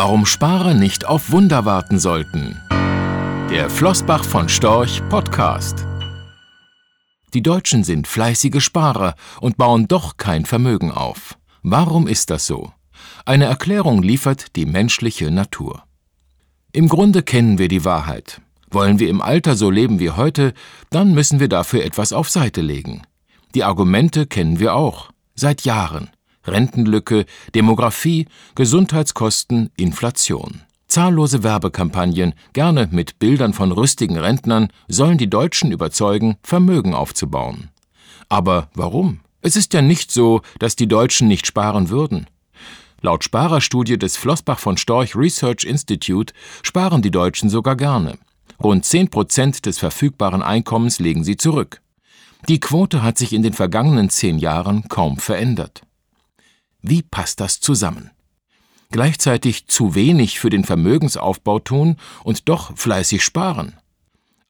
Warum Sparer nicht auf Wunder warten sollten. Der Flossbach von Storch Podcast. Die Deutschen sind fleißige Sparer und bauen doch kein Vermögen auf. Warum ist das so? Eine Erklärung liefert die menschliche Natur. Im Grunde kennen wir die Wahrheit. Wollen wir im Alter so leben wie heute, dann müssen wir dafür etwas auf Seite legen. Die Argumente kennen wir auch, seit Jahren. Rentenlücke, Demografie, Gesundheitskosten, Inflation. Zahllose Werbekampagnen, gerne mit Bildern von rüstigen Rentnern, sollen die Deutschen überzeugen, Vermögen aufzubauen. Aber warum? Es ist ja nicht so, dass die Deutschen nicht sparen würden. Laut Sparerstudie des Flossbach von Storch Research Institute sparen die Deutschen sogar gerne. Rund 10 Prozent des verfügbaren Einkommens legen sie zurück. Die Quote hat sich in den vergangenen zehn Jahren kaum verändert. Wie passt das zusammen? Gleichzeitig zu wenig für den Vermögensaufbau tun und doch fleißig sparen.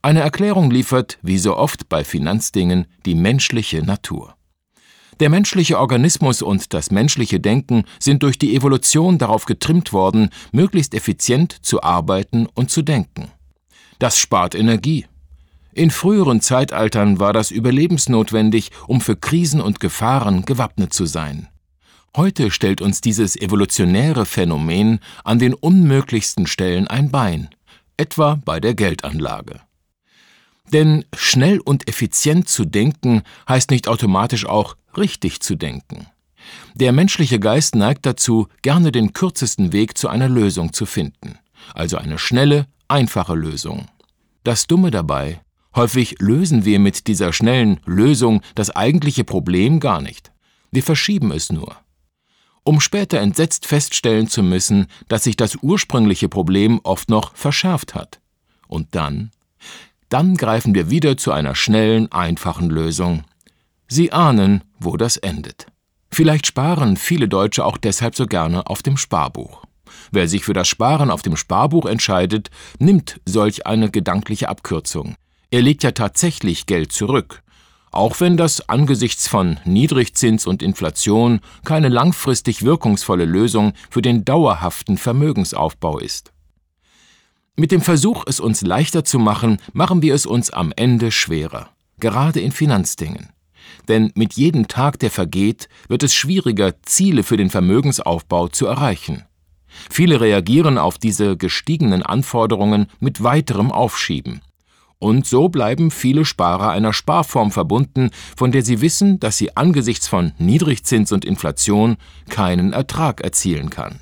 Eine Erklärung liefert, wie so oft bei Finanzdingen, die menschliche Natur. Der menschliche Organismus und das menschliche Denken sind durch die Evolution darauf getrimmt worden, möglichst effizient zu arbeiten und zu denken. Das spart Energie. In früheren Zeitaltern war das überlebensnotwendig, um für Krisen und Gefahren gewappnet zu sein. Heute stellt uns dieses evolutionäre Phänomen an den unmöglichsten Stellen ein Bein, etwa bei der Geldanlage. Denn schnell und effizient zu denken heißt nicht automatisch auch richtig zu denken. Der menschliche Geist neigt dazu, gerne den kürzesten Weg zu einer Lösung zu finden, also eine schnelle, einfache Lösung. Das Dumme dabei, häufig lösen wir mit dieser schnellen Lösung das eigentliche Problem gar nicht. Wir verschieben es nur um später entsetzt feststellen zu müssen, dass sich das ursprüngliche Problem oft noch verschärft hat. Und dann? Dann greifen wir wieder zu einer schnellen, einfachen Lösung. Sie ahnen, wo das endet. Vielleicht sparen viele Deutsche auch deshalb so gerne auf dem Sparbuch. Wer sich für das Sparen auf dem Sparbuch entscheidet, nimmt solch eine gedankliche Abkürzung. Er legt ja tatsächlich Geld zurück, auch wenn das angesichts von Niedrigzins und Inflation keine langfristig wirkungsvolle Lösung für den dauerhaften Vermögensaufbau ist. Mit dem Versuch, es uns leichter zu machen, machen wir es uns am Ende schwerer, gerade in Finanzdingen. Denn mit jedem Tag, der vergeht, wird es schwieriger, Ziele für den Vermögensaufbau zu erreichen. Viele reagieren auf diese gestiegenen Anforderungen mit weiterem Aufschieben. Und so bleiben viele Sparer einer Sparform verbunden, von der sie wissen, dass sie angesichts von Niedrigzins und Inflation keinen Ertrag erzielen kann.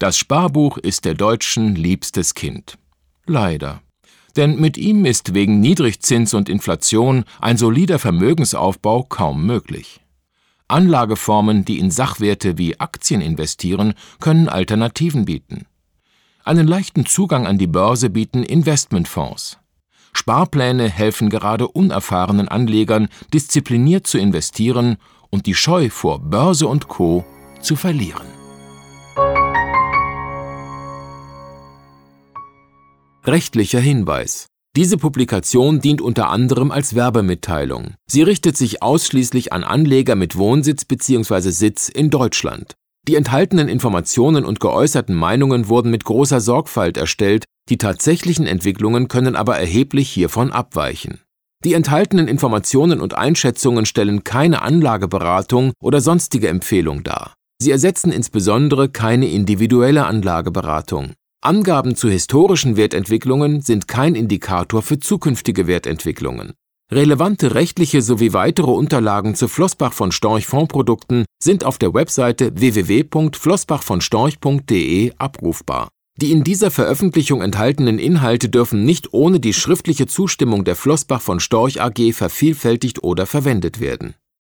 Das Sparbuch ist der Deutschen liebstes Kind. Leider. Denn mit ihm ist wegen Niedrigzins und Inflation ein solider Vermögensaufbau kaum möglich. Anlageformen, die in Sachwerte wie Aktien investieren, können Alternativen bieten. Einen leichten Zugang an die Börse bieten Investmentfonds. Sparpläne helfen gerade unerfahrenen Anlegern, diszipliniert zu investieren und die Scheu vor Börse und Co. zu verlieren. Rechtlicher Hinweis diese Publikation dient unter anderem als Werbemitteilung. Sie richtet sich ausschließlich an Anleger mit Wohnsitz bzw. Sitz in Deutschland. Die enthaltenen Informationen und geäußerten Meinungen wurden mit großer Sorgfalt erstellt die tatsächlichen Entwicklungen können aber erheblich hiervon abweichen. Die enthaltenen Informationen und Einschätzungen stellen keine Anlageberatung oder sonstige Empfehlung dar. Sie ersetzen insbesondere keine individuelle Anlageberatung. Angaben zu historischen Wertentwicklungen sind kein Indikator für zukünftige Wertentwicklungen. Relevante rechtliche sowie weitere Unterlagen zu Flossbach von Storch Fondprodukten sind auf der Webseite www.flossbachvonstorch.de abrufbar. Die in dieser Veröffentlichung enthaltenen Inhalte dürfen nicht ohne die schriftliche Zustimmung der Flossbach von Storch AG vervielfältigt oder verwendet werden